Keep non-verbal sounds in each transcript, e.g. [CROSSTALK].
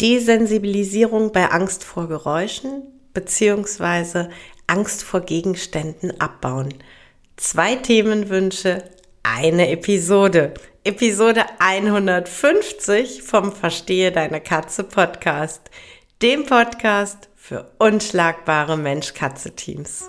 Desensibilisierung bei Angst vor Geräuschen beziehungsweise Angst vor Gegenständen abbauen. Zwei Themenwünsche, eine Episode. Episode 150 vom Verstehe deine Katze Podcast, dem Podcast für unschlagbare Mensch-Katze-Teams.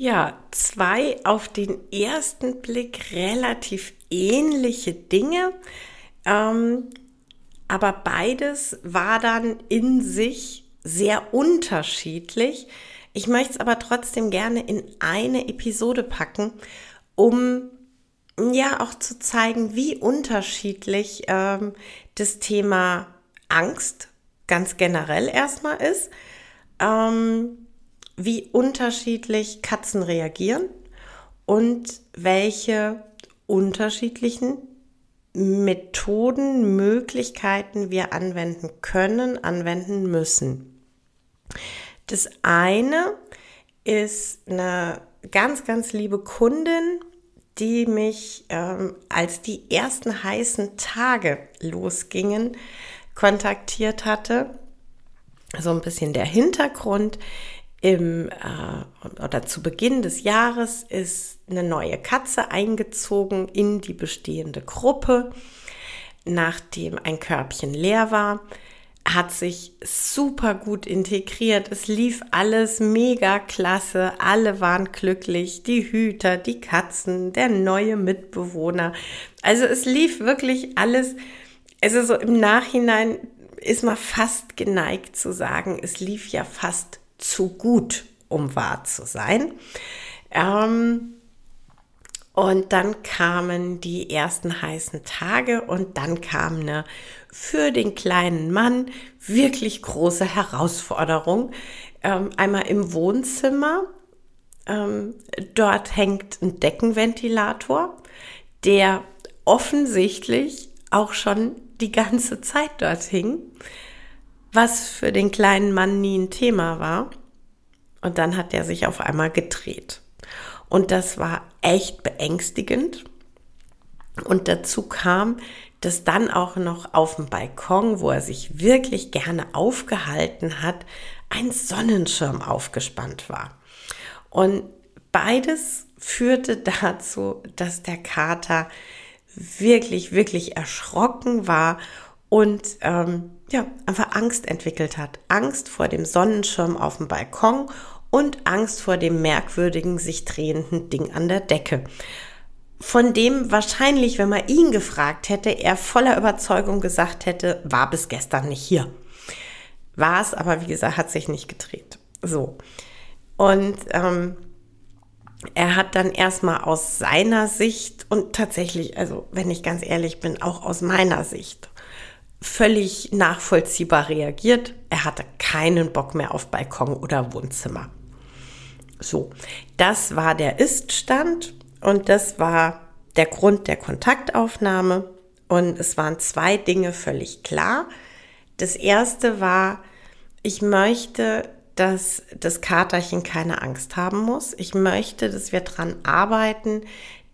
Ja, zwei auf den ersten Blick relativ ähnliche Dinge, ähm, aber beides war dann in sich sehr unterschiedlich. Ich möchte es aber trotzdem gerne in eine Episode packen, um ja auch zu zeigen, wie unterschiedlich ähm, das Thema Angst ganz generell erstmal ist. Ähm, wie unterschiedlich Katzen reagieren und welche unterschiedlichen Methoden, Möglichkeiten wir anwenden können, anwenden müssen. Das eine ist eine ganz, ganz liebe Kundin, die mich, ähm, als die ersten heißen Tage losgingen, kontaktiert hatte. So ein bisschen der Hintergrund im äh, oder zu Beginn des Jahres ist eine neue Katze eingezogen in die bestehende Gruppe. Nachdem ein Körbchen leer war, hat sich super gut integriert. Es lief alles mega klasse. Alle waren glücklich. Die Hüter, die Katzen, der neue Mitbewohner. Also es lief wirklich alles. Also so im Nachhinein ist man fast geneigt zu sagen, es lief ja fast zu gut, um wahr zu sein. Ähm, und dann kamen die ersten heißen Tage und dann kam eine für den kleinen Mann wirklich große Herausforderung. Ähm, einmal im Wohnzimmer. Ähm, dort hängt ein Deckenventilator, der offensichtlich auch schon die ganze Zeit dort hing was für den kleinen Mann nie ein Thema war. Und dann hat er sich auf einmal gedreht. Und das war echt beängstigend. Und dazu kam, dass dann auch noch auf dem Balkon, wo er sich wirklich gerne aufgehalten hat, ein Sonnenschirm aufgespannt war. Und beides führte [LAUGHS] dazu, dass der Kater wirklich, wirklich erschrocken war und ähm, ja, einfach Angst entwickelt hat. Angst vor dem Sonnenschirm auf dem Balkon und Angst vor dem merkwürdigen, sich drehenden Ding an der Decke. Von dem wahrscheinlich, wenn man ihn gefragt hätte, er voller Überzeugung gesagt hätte, war bis gestern nicht hier. War es, aber wie gesagt, hat sich nicht gedreht. So. Und ähm, er hat dann erstmal aus seiner Sicht und tatsächlich, also wenn ich ganz ehrlich bin, auch aus meiner Sicht völlig nachvollziehbar reagiert. Er hatte keinen Bock mehr auf Balkon oder Wohnzimmer. So, das war der Iststand und das war der Grund der Kontaktaufnahme. Und es waren zwei Dinge völlig klar. Das erste war, ich möchte, dass das Katerchen keine Angst haben muss. Ich möchte, dass wir daran arbeiten,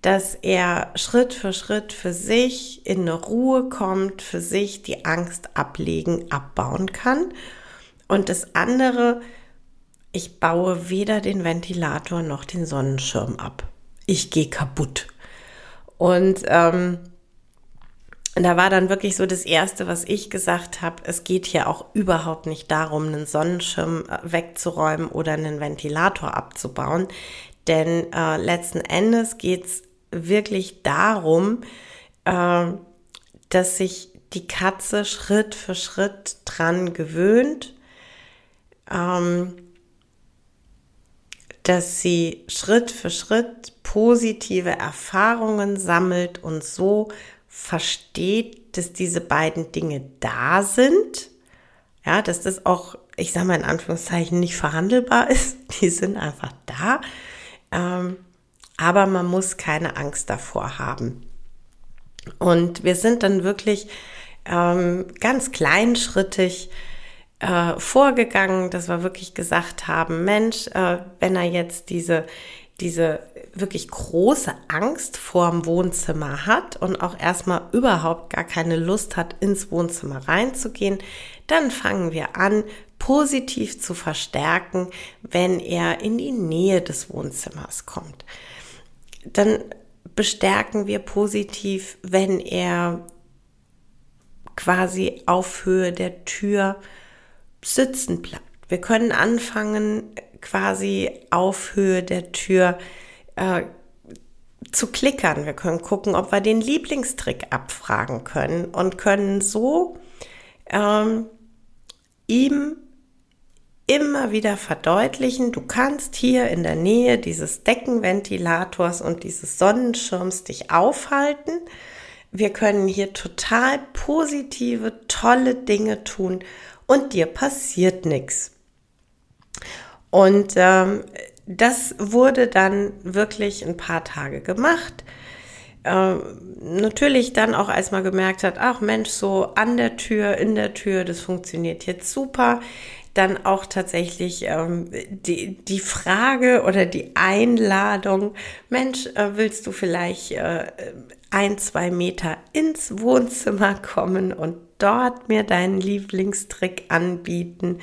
dass er Schritt für Schritt für sich in eine Ruhe kommt, für sich die Angst ablegen, abbauen kann. Und das andere, ich baue weder den Ventilator noch den Sonnenschirm ab. Ich gehe kaputt. Und ähm, da war dann wirklich so das Erste, was ich gesagt habe, es geht hier auch überhaupt nicht darum, einen Sonnenschirm äh, wegzuräumen oder einen Ventilator abzubauen. Denn äh, letzten Endes geht es wirklich darum, äh, dass sich die Katze Schritt für Schritt dran gewöhnt, ähm, dass sie Schritt für Schritt positive Erfahrungen sammelt und so versteht, dass diese beiden Dinge da sind, ja, dass das auch, ich sage mal in Anführungszeichen, nicht verhandelbar [LAUGHS] ist. Die sind einfach da. Ähm, aber man muss keine Angst davor haben. Und wir sind dann wirklich ähm, ganz kleinschrittig äh, vorgegangen, dass wir wirklich gesagt haben, Mensch, äh, wenn er jetzt diese, diese wirklich große Angst vorm Wohnzimmer hat und auch erstmal überhaupt gar keine Lust hat, ins Wohnzimmer reinzugehen, dann fangen wir an, positiv zu verstärken, wenn er in die Nähe des Wohnzimmers kommt. Dann bestärken wir positiv, wenn er quasi auf Höhe der Tür sitzen bleibt. Wir können anfangen, quasi auf Höhe der Tür äh, zu klickern. Wir können gucken, ob wir den Lieblingstrick abfragen können und können so ähm, ihm immer wieder verdeutlichen, du kannst hier in der Nähe dieses Deckenventilators und dieses Sonnenschirms dich aufhalten. Wir können hier total positive, tolle Dinge tun und dir passiert nichts. Und ähm, das wurde dann wirklich ein paar Tage gemacht. Ähm, natürlich dann auch, als man gemerkt hat, ach Mensch, so an der Tür, in der Tür, das funktioniert jetzt super. Dann auch tatsächlich ähm, die, die Frage oder die Einladung, Mensch, äh, willst du vielleicht äh, ein, zwei Meter ins Wohnzimmer kommen und dort mir deinen Lieblingstrick anbieten?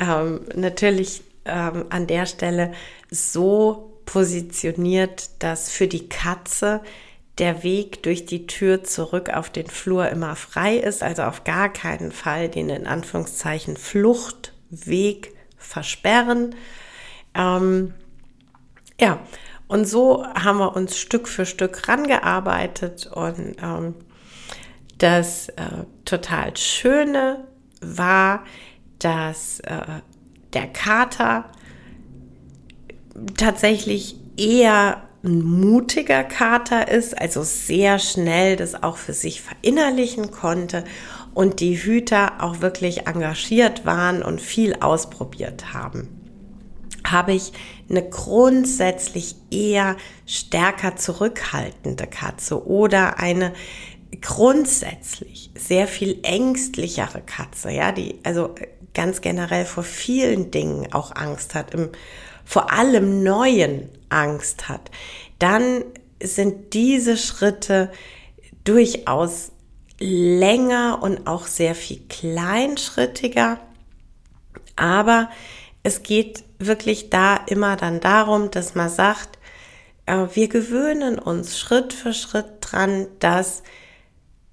Ähm, natürlich ähm, an der Stelle so positioniert, dass für die Katze der Weg durch die Tür zurück auf den Flur immer frei ist, also auf gar keinen Fall den in Anführungszeichen Fluchtweg versperren. Ähm, ja, und so haben wir uns Stück für Stück rangearbeitet und ähm, das äh, total Schöne war, dass äh, der Kater tatsächlich eher ein mutiger Kater ist, also sehr schnell das auch für sich verinnerlichen konnte und die Hüter auch wirklich engagiert waren und viel ausprobiert haben. Habe ich eine grundsätzlich eher stärker zurückhaltende Katze oder eine grundsätzlich sehr viel ängstlichere Katze, ja, die also ganz generell vor vielen Dingen auch Angst hat, im, vor allem Neuen Angst hat, dann sind diese Schritte durchaus länger und auch sehr viel kleinschrittiger. Aber es geht wirklich da immer dann darum, dass man sagt, äh, wir gewöhnen uns Schritt für Schritt dran, dass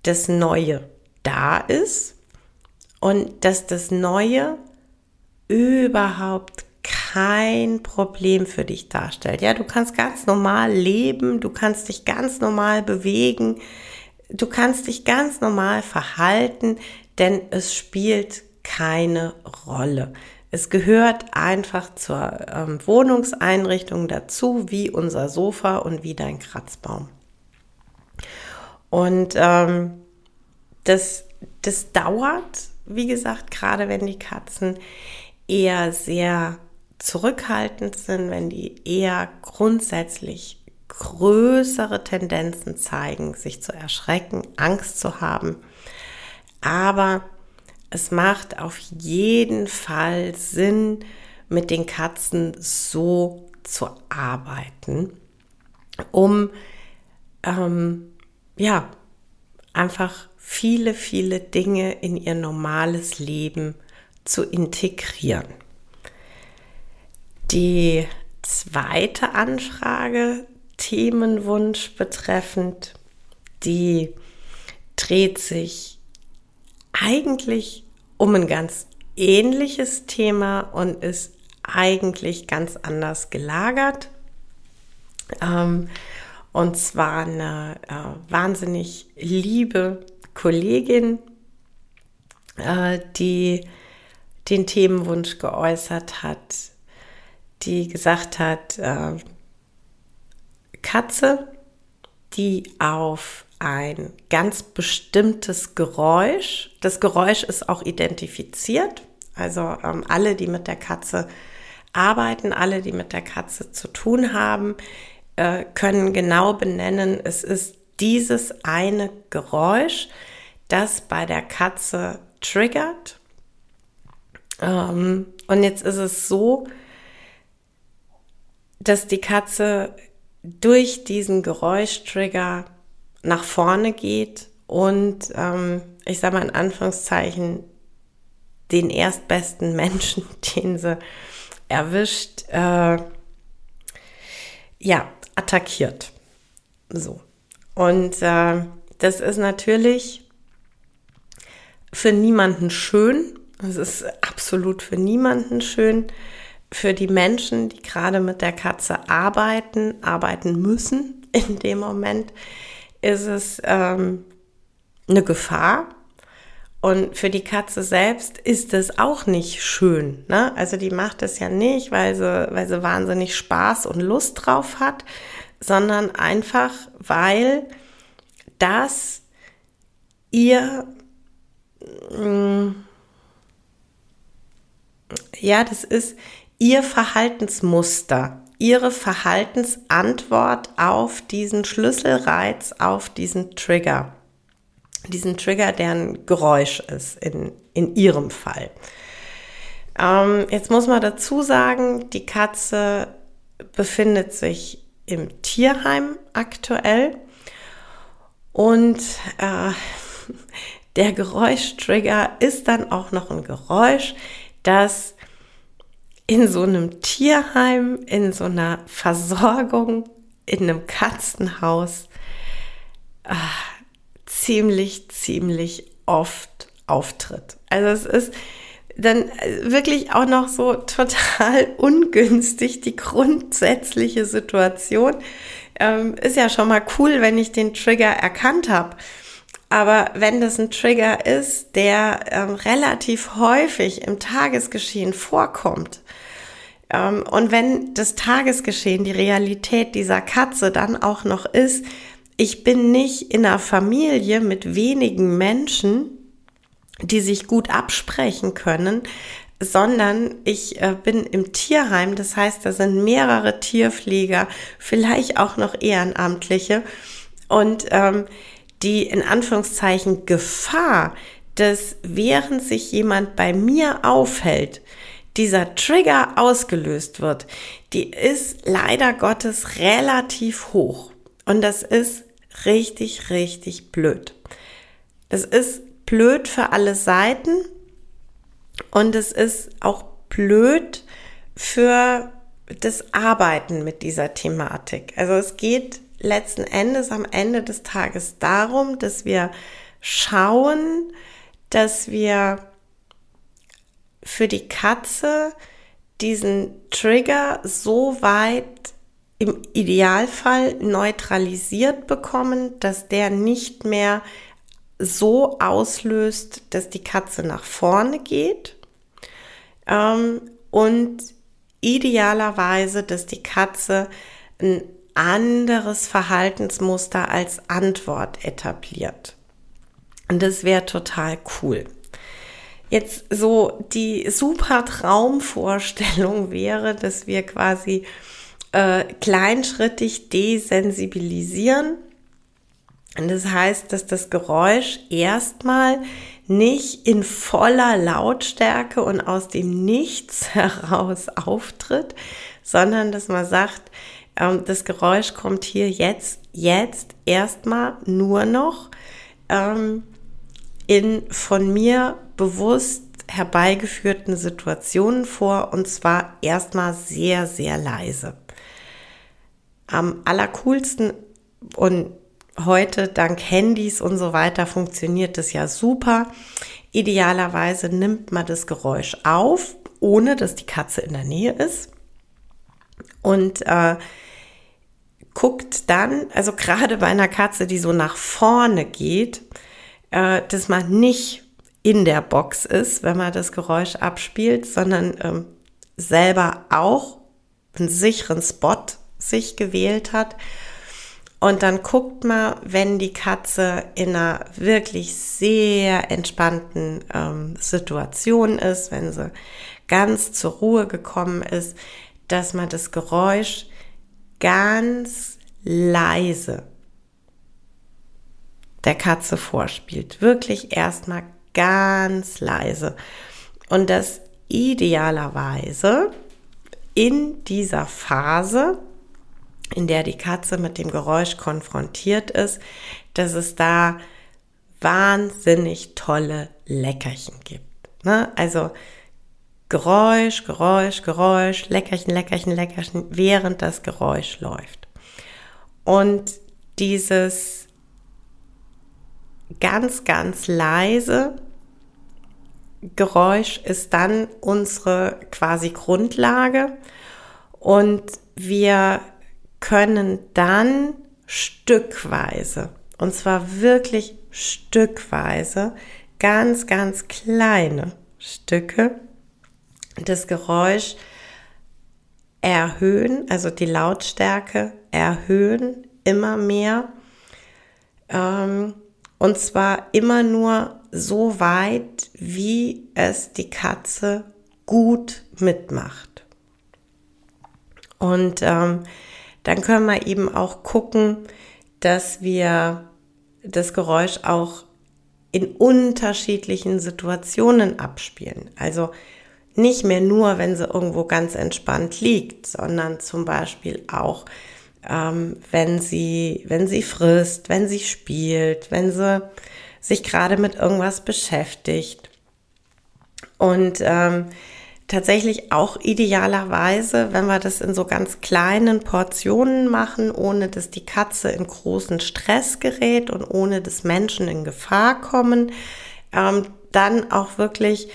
das Neue da ist und dass das Neue überhaupt kein Problem für dich darstellt. Ja, du kannst ganz normal leben, du kannst dich ganz normal bewegen, du kannst dich ganz normal verhalten, denn es spielt keine Rolle. Es gehört einfach zur ähm, Wohnungseinrichtung dazu, wie unser Sofa und wie dein Kratzbaum. Und ähm, das, das dauert wie gesagt, gerade wenn die Katzen eher sehr zurückhaltend sind, wenn die eher grundsätzlich größere Tendenzen zeigen, sich zu erschrecken, Angst zu haben. Aber es macht auf jeden Fall Sinn, mit den Katzen so zu arbeiten, um ähm, ja einfach viele, viele Dinge in ihr normales Leben zu integrieren. Die zweite Anfrage, Themenwunsch betreffend, die dreht sich eigentlich um ein ganz ähnliches Thema und ist eigentlich ganz anders gelagert. Ähm, und zwar eine äh, wahnsinnig liebe Kollegin, äh, die den Themenwunsch geäußert hat, die gesagt hat, äh, Katze, die auf ein ganz bestimmtes Geräusch, das Geräusch ist auch identifiziert, also ähm, alle, die mit der Katze arbeiten, alle, die mit der Katze zu tun haben, äh, können genau benennen, es ist dieses eine Geräusch, das bei der Katze triggert. Ähm, und jetzt ist es so, dass die Katze durch diesen Geräuschtrigger nach vorne geht und ähm, ich sage mal in Anführungszeichen den erstbesten Menschen, [LAUGHS] den sie erwischt, äh, ja, attackiert. So. Und äh, das ist natürlich für niemanden schön. Es ist absolut für niemanden schön. Für die Menschen, die gerade mit der Katze arbeiten, arbeiten müssen [LAUGHS] in dem Moment, ist es ähm, eine Gefahr. Und für die Katze selbst ist es auch nicht schön. Ne? Also die macht es ja nicht, weil sie, weil sie wahnsinnig Spaß und Lust drauf hat, sondern einfach, weil das ihr, mm, ja, das ist ihr Verhaltensmuster, ihre Verhaltensantwort auf diesen Schlüsselreiz, auf diesen Trigger. Diesen Trigger, der ein Geräusch ist, in, in ihrem Fall. Ähm, jetzt muss man dazu sagen, die Katze befindet sich im Tierheim aktuell. Und äh, [LAUGHS] der Geräuschtrigger ist dann auch noch ein Geräusch, das in so einem Tierheim, in so einer Versorgung, in einem Katzenhaus äh, ziemlich, ziemlich oft auftritt. Also es ist dann wirklich auch noch so total [LAUGHS] ungünstig die grundsätzliche Situation. Ähm, ist ja schon mal cool, wenn ich den Trigger erkannt habe. Aber wenn das ein Trigger ist, der ähm, relativ häufig im Tagesgeschehen vorkommt, und wenn das Tagesgeschehen, die Realität dieser Katze dann auch noch ist, ich bin nicht in einer Familie mit wenigen Menschen, die sich gut absprechen können, sondern ich äh, bin im Tierheim, das heißt, da sind mehrere Tierpfleger, vielleicht auch noch Ehrenamtliche. Und ähm, die in Anführungszeichen Gefahr, dass während sich jemand bei mir aufhält, dieser Trigger ausgelöst wird, die ist leider Gottes relativ hoch. Und das ist richtig, richtig blöd. Das ist blöd für alle Seiten und es ist auch blöd für das Arbeiten mit dieser Thematik. Also es geht letzten Endes am Ende des Tages darum, dass wir schauen, dass wir für die Katze diesen Trigger so weit im Idealfall neutralisiert bekommen, dass der nicht mehr so auslöst, dass die Katze nach vorne geht ähm, und idealerweise, dass die Katze ein anderes Verhaltensmuster als Antwort etabliert. Und das wäre total cool. Jetzt so die super Traumvorstellung wäre, dass wir quasi äh, kleinschrittig desensibilisieren. Und das heißt, dass das Geräusch erstmal nicht in voller Lautstärke und aus dem Nichts [LAUGHS] heraus auftritt, sondern dass man sagt, ähm, das Geräusch kommt hier jetzt, jetzt erstmal nur noch ähm, in von mir bewusst herbeigeführten Situationen vor und zwar erstmal sehr, sehr leise. Am allercoolsten und heute dank Handys und so weiter funktioniert das ja super. Idealerweise nimmt man das Geräusch auf, ohne dass die Katze in der Nähe ist. Und äh, guckt dann, also [LAUGHS] gerade bei einer Katze, die so nach vorne geht, äh, dass man nicht in der Box ist, wenn man das Geräusch abspielt, sondern ähm, selber auch einen sicheren Spot sich gewählt hat und dann guckt man, wenn die Katze in einer wirklich sehr entspannten ähm, Situation ist, wenn sie ganz zur Ruhe gekommen ist, dass man das Geräusch ganz leise der Katze vorspielt. Wirklich erstmal ganz leise. Und das idealerweise in dieser Phase in der die Katze mit dem Geräusch konfrontiert ist, dass es da wahnsinnig tolle Leckerchen gibt. Ne? Also Geräusch, Geräusch, Geräusch, Leckerchen, Leckerchen, Leckerchen, während das Geräusch läuft. Und dieses ganz, ganz leise Geräusch ist dann unsere quasi Grundlage und wir können dann stückweise, und zwar wirklich stückweise, ganz, ganz kleine Stücke, das Geräusch erhöhen, also die Lautstärke erhöhen immer mehr. Ähm, und zwar immer nur so weit, wie es die Katze gut mitmacht. Und ähm, dann können wir eben auch gucken, dass wir das Geräusch auch in unterschiedlichen Situationen abspielen. Also nicht mehr nur, wenn sie irgendwo ganz entspannt liegt, sondern zum Beispiel auch, ähm, wenn sie, wenn sie frisst, wenn sie spielt, wenn sie sich gerade mit irgendwas beschäftigt. Und ähm, tatsächlich auch idealerweise, wenn wir das in so ganz kleinen Portionen machen, ohne dass die Katze in großen Stress gerät und ohne dass Menschen in Gefahr kommen, ähm, dann auch wirklich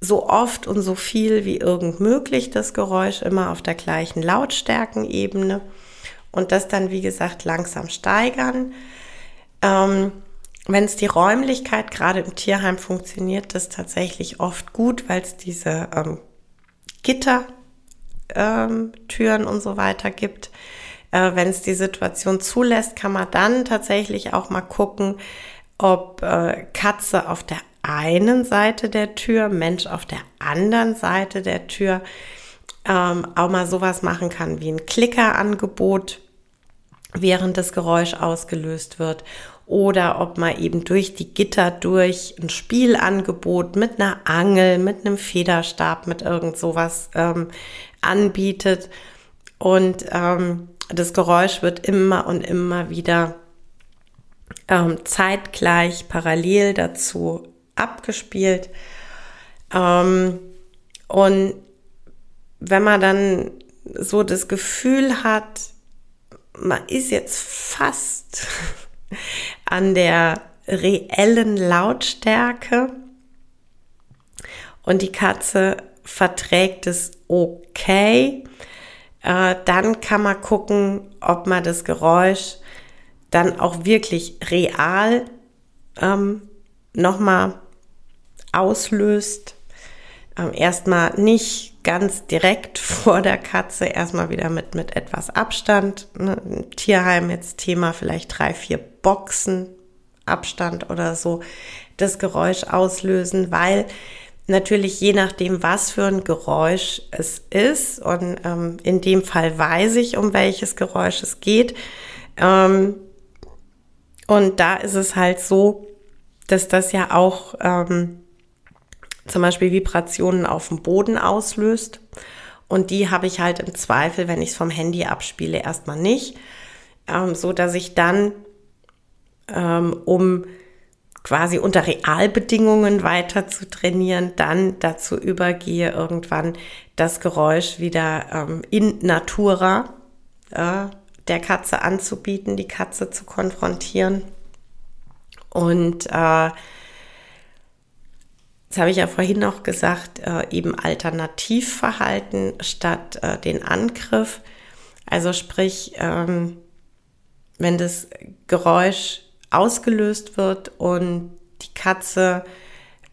so oft und so viel wie irgend möglich das Geräusch immer auf der gleichen Lautstärkenebene und das dann, wie gesagt, langsam steigern. Ähm, wenn es die Räumlichkeit gerade im Tierheim funktioniert, das tatsächlich oft gut, weil es diese ähm, Gittertüren ähm, und so weiter gibt. Äh, wenn es die Situation zulässt, kann man dann tatsächlich auch mal gucken, ob äh, Katze auf der einen Seite der Tür, Mensch auf der anderen Seite der Tür ähm, auch mal sowas machen kann wie ein Klickerangebot, während das Geräusch ausgelöst wird oder ob man eben durch die Gitter durch ein Spielangebot mit einer Angel, mit einem Federstab, mit irgend sowas ähm, anbietet. Und ähm, das Geräusch wird immer und immer wieder ähm, zeitgleich parallel dazu abgespielt. Ähm, und wenn man dann so das Gefühl hat, man ist jetzt fast an der reellen Lautstärke und die Katze verträgt es okay, äh, dann kann man gucken, ob man das Geräusch dann auch wirklich real ähm, nochmal auslöst. Ähm, erstmal nicht ganz direkt [LAUGHS] vor der Katze, erstmal wieder mit, mit etwas Abstand. Ne? Im Tierheim jetzt Thema vielleicht drei, vier Boxen Abstand oder so das Geräusch auslösen, weil natürlich je nachdem, was für ein Geräusch es ist, und ähm, in dem Fall weiß ich, um welches Geräusch es geht. Ähm, und da ist es halt so, dass das ja auch ähm, zum Beispiel Vibrationen auf dem Boden auslöst. Und die habe ich halt im Zweifel, wenn ich es vom Handy abspiele, erstmal nicht. Ähm, so dass ich dann, ähm, um quasi unter Realbedingungen weiter zu trainieren, dann dazu übergehe, irgendwann das Geräusch wieder ähm, in Natura äh, der Katze anzubieten, die Katze zu konfrontieren. Und äh, das habe ich ja vorhin noch gesagt, äh, eben Alternativverhalten statt äh, den Angriff. Also sprich, ähm, wenn das Geräusch ausgelöst wird und die Katze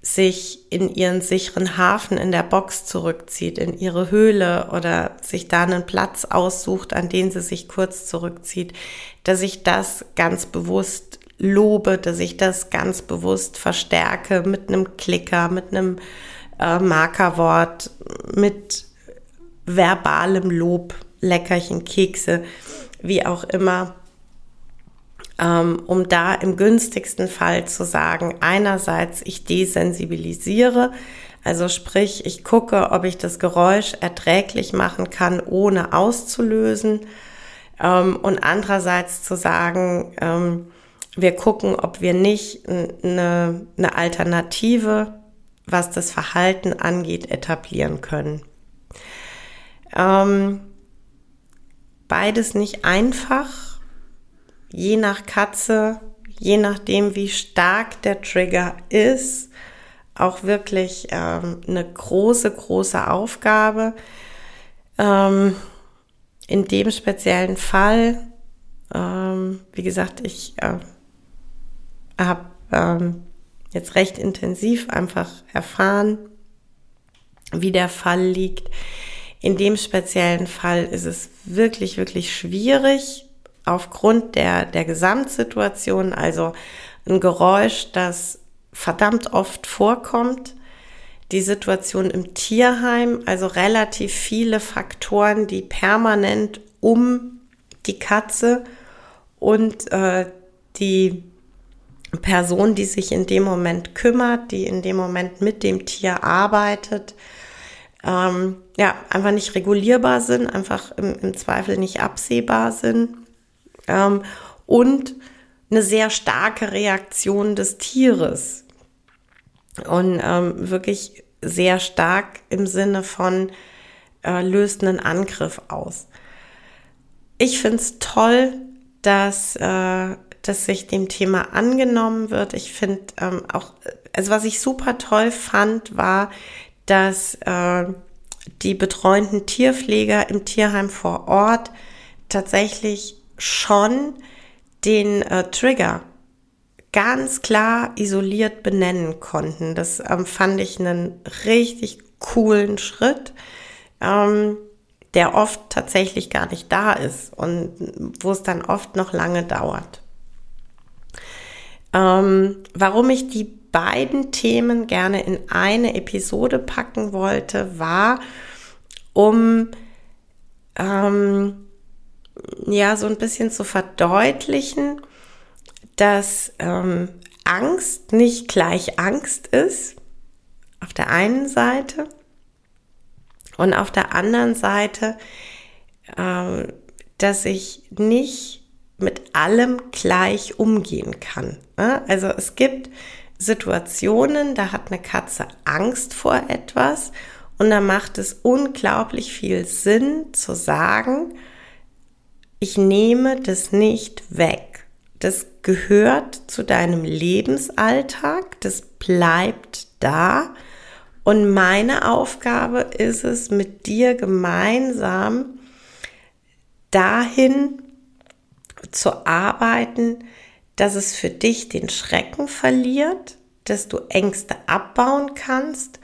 sich in ihren sicheren Hafen in der Box zurückzieht, in ihre Höhle oder sich da einen Platz aussucht, an den sie sich kurz zurückzieht, dass ich das ganz bewusst lobe, dass ich das ganz bewusst verstärke mit einem Klicker, mit einem äh, Markerwort, mit verbalem Lob, Leckerchen, Kekse, wie auch immer, um da im günstigsten Fall zu sagen, einerseits ich desensibilisiere, also sprich, ich gucke, ob ich das Geräusch erträglich machen kann, ohne auszulösen. Ähm, und andererseits zu sagen, ähm, wir gucken, ob wir nicht eine, eine Alternative, was das Verhalten angeht, etablieren können. Ähm, beides nicht einfach, je nach Katze, je nachdem, wie stark der Trigger ist, auch wirklich ähm, eine große, große Aufgabe. Ähm, in dem speziellen Fall, ähm, wie gesagt, ich äh, habe ähm, jetzt recht intensiv einfach erfahren, wie der Fall liegt. In dem speziellen Fall ist es wirklich, wirklich schwierig aufgrund der, der Gesamtsituation, also ein Geräusch, das verdammt oft vorkommt, die Situation im Tierheim, also relativ viele Faktoren, die permanent um die Katze und äh, die Person, die sich in dem Moment kümmert, die in dem Moment mit dem Tier arbeitet, ähm, ja, einfach nicht regulierbar sind, einfach im, im Zweifel nicht absehbar sind ähm, und eine sehr starke Reaktion des Tieres und ähm, wirklich sehr stark im Sinne von äh, löst einen Angriff aus. Ich finde es toll, dass äh, dass sich dem Thema angenommen wird. Ich finde ähm, auch, also was ich super toll fand, war, dass äh, die betreuenden Tierpfleger im Tierheim vor Ort tatsächlich schon den äh, Trigger ganz klar isoliert benennen konnten. Das ähm, fand ich einen richtig coolen Schritt, ähm, der oft tatsächlich gar nicht da ist und wo es dann oft noch lange dauert. Ähm, warum ich die beiden Themen gerne in eine Episode packen wollte, war, um ähm, ja so ein bisschen zu verdeutlichen, dass ähm, Angst nicht gleich Angst ist, auf der einen Seite, und auf der anderen Seite, äh, dass ich nicht mit allem gleich umgehen kann. Also es gibt Situationen, da hat eine Katze Angst vor etwas und da macht es unglaublich viel Sinn zu sagen, ich nehme das nicht weg. Das gehört zu deinem Lebensalltag, das bleibt da. Und meine Aufgabe ist es, mit dir gemeinsam dahin zu arbeiten, dass es für dich den Schrecken verliert, dass du Ängste abbauen kannst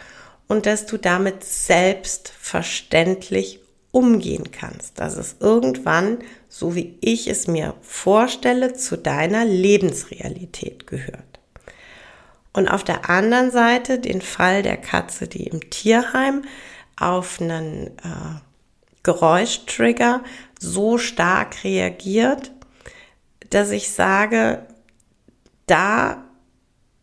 und dass du damit selbstverständlich umgehen kannst, dass es irgendwann, so wie ich es mir vorstelle, zu deiner Lebensrealität gehört. Und auf der anderen Seite den Fall der Katze, die im Tierheim auf einen äh, Geräuschtrigger so stark reagiert, dass ich sage, da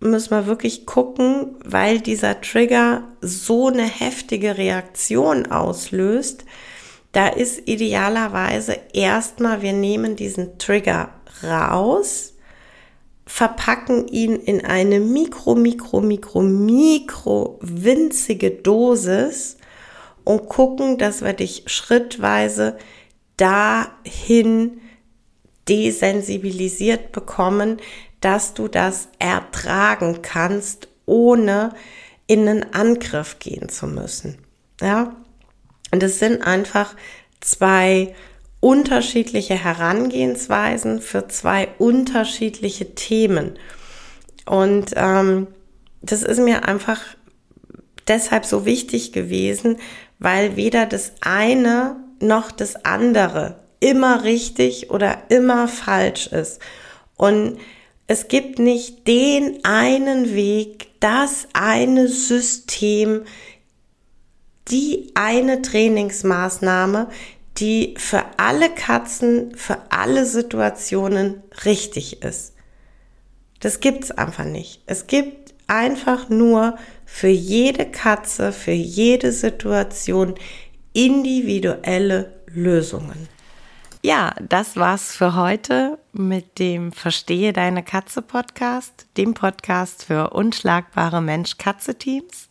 müssen wir wirklich gucken, weil dieser Trigger so eine heftige Reaktion auslöst. Da ist idealerweise erstmal, wir nehmen diesen Trigger raus, verpacken ihn in eine mikro, mikro, mikro, mikro winzige Dosis und gucken, dass wir dich schrittweise dahin desensibilisiert bekommen, dass du das ertragen kannst, ohne in einen Angriff gehen zu müssen. Ja? Und es sind einfach zwei unterschiedliche Herangehensweisen für zwei unterschiedliche Themen. Und ähm, das ist mir einfach deshalb so wichtig gewesen, weil weder das eine noch das andere immer richtig oder immer falsch ist. Und es gibt nicht den einen Weg, das eine System, die eine Trainingsmaßnahme, die für alle Katzen, für alle Situationen richtig ist. Das gibt's einfach nicht. Es gibt einfach nur für jede Katze, für jede Situation individuelle Lösungen. Ja, das war's für heute mit dem Verstehe deine Katze Podcast, dem Podcast für unschlagbare Mensch-Katze-Teams.